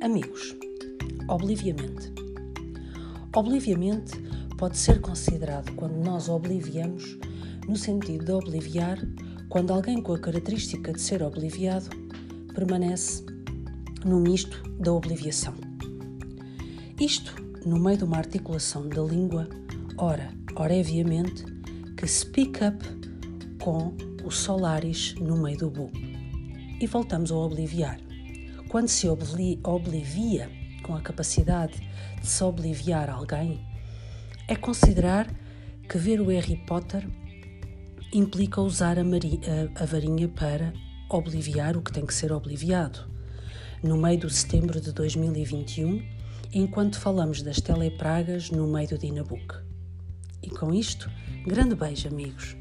Amigos, obliviamente. Obliviamente pode ser considerado quando nós obliviamos, no sentido de obliviar, quando alguém com a característica de ser obliviado permanece no misto da obliviação. Isto no meio de uma articulação da língua, ora, oreviamente, que speak up com o solaris no meio do bu. E voltamos ao obliviar. Quando se oblivia com a capacidade de se obliviar alguém, é considerar que ver o Harry Potter implica usar a, a, varinha para obliviar o que tem que ser obliviado. No meio do setembro de 2021, enquanto falamos das telepragas no meio do Dinabook. E com isto, grande beijo, amigos.